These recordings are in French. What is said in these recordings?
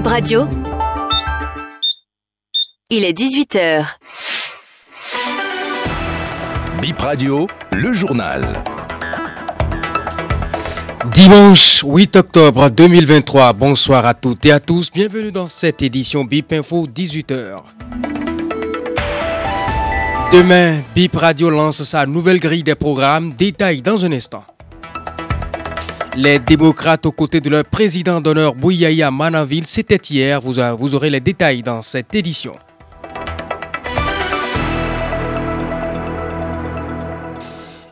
Bip Radio. Il est 18h. Bip Radio, le journal. Dimanche 8 octobre 2023, bonsoir à toutes et à tous, bienvenue dans cette édition BIP Info 18h. Demain, BIP Radio lance sa nouvelle grille des programmes, détails dans un instant. Les démocrates aux côtés de leur président d'honneur Bouyaya Manaville, c'était hier. Vous, vous aurez les détails dans cette édition.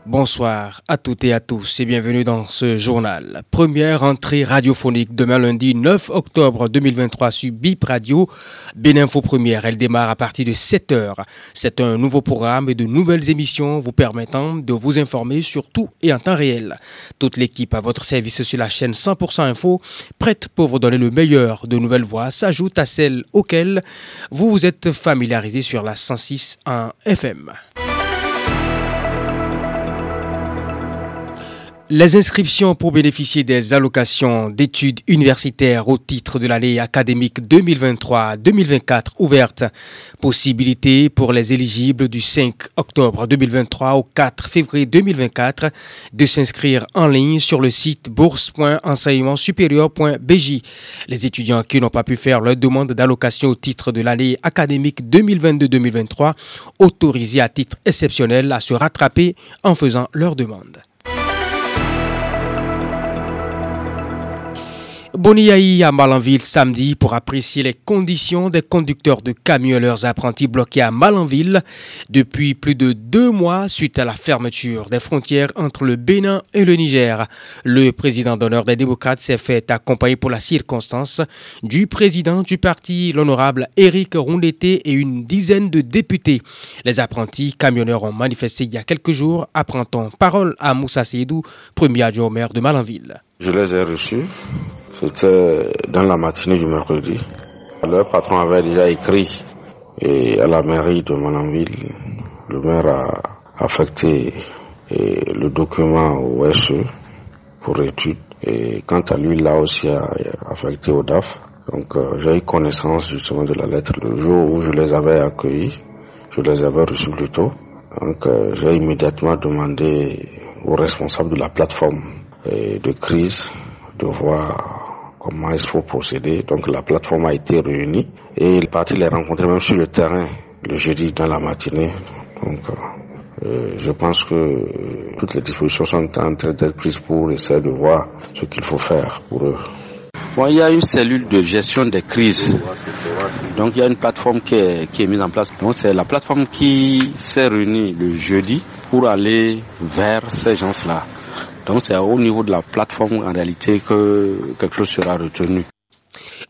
Bonsoir à toutes et à tous et bienvenue dans ce journal. Première entrée radiophonique demain lundi 9 octobre 2023 sur BIP Radio. Béninfo Première, elle démarre à partir de 7 heures. C'est un nouveau programme et de nouvelles émissions vous permettant de vous informer sur tout et en temps réel. Toute l'équipe à votre service sur la chaîne 100% Info, prête pour vous donner le meilleur de nouvelles voix, s'ajoute à celles auxquelles vous vous êtes familiarisé sur la 106 en FM. Les inscriptions pour bénéficier des allocations d'études universitaires au titre de l'année académique 2023-2024 ouvertes. Possibilité pour les éligibles du 5 octobre 2023 au 4 février 2024 de s'inscrire en ligne sur le site bourse.enseignementsupérieur.bj. Les étudiants qui n'ont pas pu faire leur demande d'allocation au titre de l'année académique 2022-2023 autorisés à titre exceptionnel à se rattraper en faisant leur demande. Boniaï à Malanville samedi pour apprécier les conditions des conducteurs de camions leurs apprentis bloqués à Malanville depuis plus de deux mois suite à la fermeture des frontières entre le Bénin et le Niger. Le président d'honneur des démocrates s'est fait accompagner pour la circonstance du président du parti, l'honorable Éric Rondeté et une dizaine de députés. Les apprentis camionneurs ont manifesté il y a quelques jours. Apprend-on parole à Moussa Seydou, premier adjoint maire de Malanville. Je les ai reçus c'était dans la matinée du mercredi. Leur patron avait déjà écrit et à la mairie de Mananville. Le maire a affecté le document au SE pour étude. Et quant à lui, là aussi a affecté au DAF. Donc euh, j'ai eu connaissance justement de la lettre le jour où je les avais accueillis. Je les avais reçus plus tôt. Donc euh, j'ai immédiatement demandé aux responsables de la plateforme de crise de voir comment il faut procéder. Donc la plateforme a été réunie et il est parti les rencontrer même sur le terrain le jeudi dans la matinée. Donc euh, je pense que euh, toutes les dispositions sont en train d'être prises pour essayer de voir ce qu'il faut faire pour eux. Il y a une cellule de gestion des crises. Donc il y a une plateforme qui est, qui est mise en place. Donc c'est la plateforme qui s'est réunie le jeudi pour aller vers ces gens-là. Donc c'est au niveau de la plateforme en réalité que quelque chose sera retenu.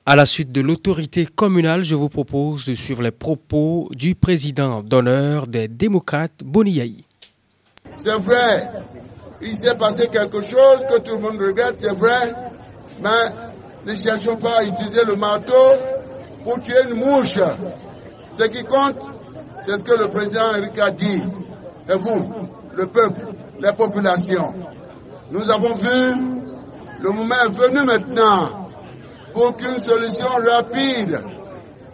À la suite de l'autorité communale, je vous propose de suivre les propos du président d'honneur des démocrates, Boniaï. C'est vrai, il s'est passé quelque chose que tout le monde regrette, c'est vrai, mais ne cherchons pas à utiliser le marteau pour tuer une mouche. Ce qui compte, c'est ce que le président Henrique a dit. Et vous, le peuple, les populations, nous avons vu, le moment est venu maintenant pour qu'une solution rapide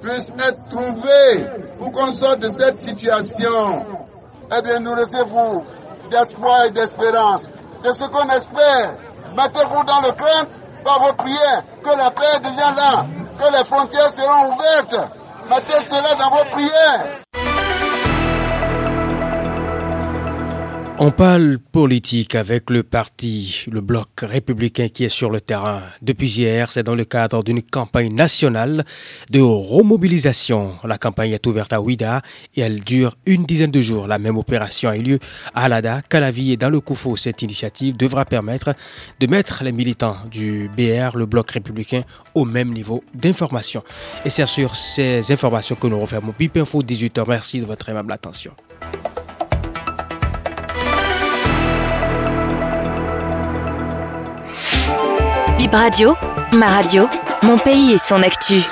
puisse être trouvée pour qu'on sorte de cette situation. Eh bien, nous recevons d'espoir et d'espérance. De ce qu'on espère, mettez-vous dans le crainte par vos prières, que la paix devient là, que les frontières seront ouvertes. Mettez cela dans vos prières. On parle politique avec le parti, le bloc républicain qui est sur le terrain. Depuis hier, c'est dans le cadre d'une campagne nationale de remobilisation. La campagne est ouverte à Ouida et elle dure une dizaine de jours. La même opération a eu lieu à Alada, Calavi et dans le Koufou. Cette initiative devra permettre de mettre les militants du BR, le bloc républicain, au même niveau d'information. Et c'est sur ces informations que nous refermons BIP Info 18h. Merci de votre aimable attention. Radio, ma radio, mon pays et son actu.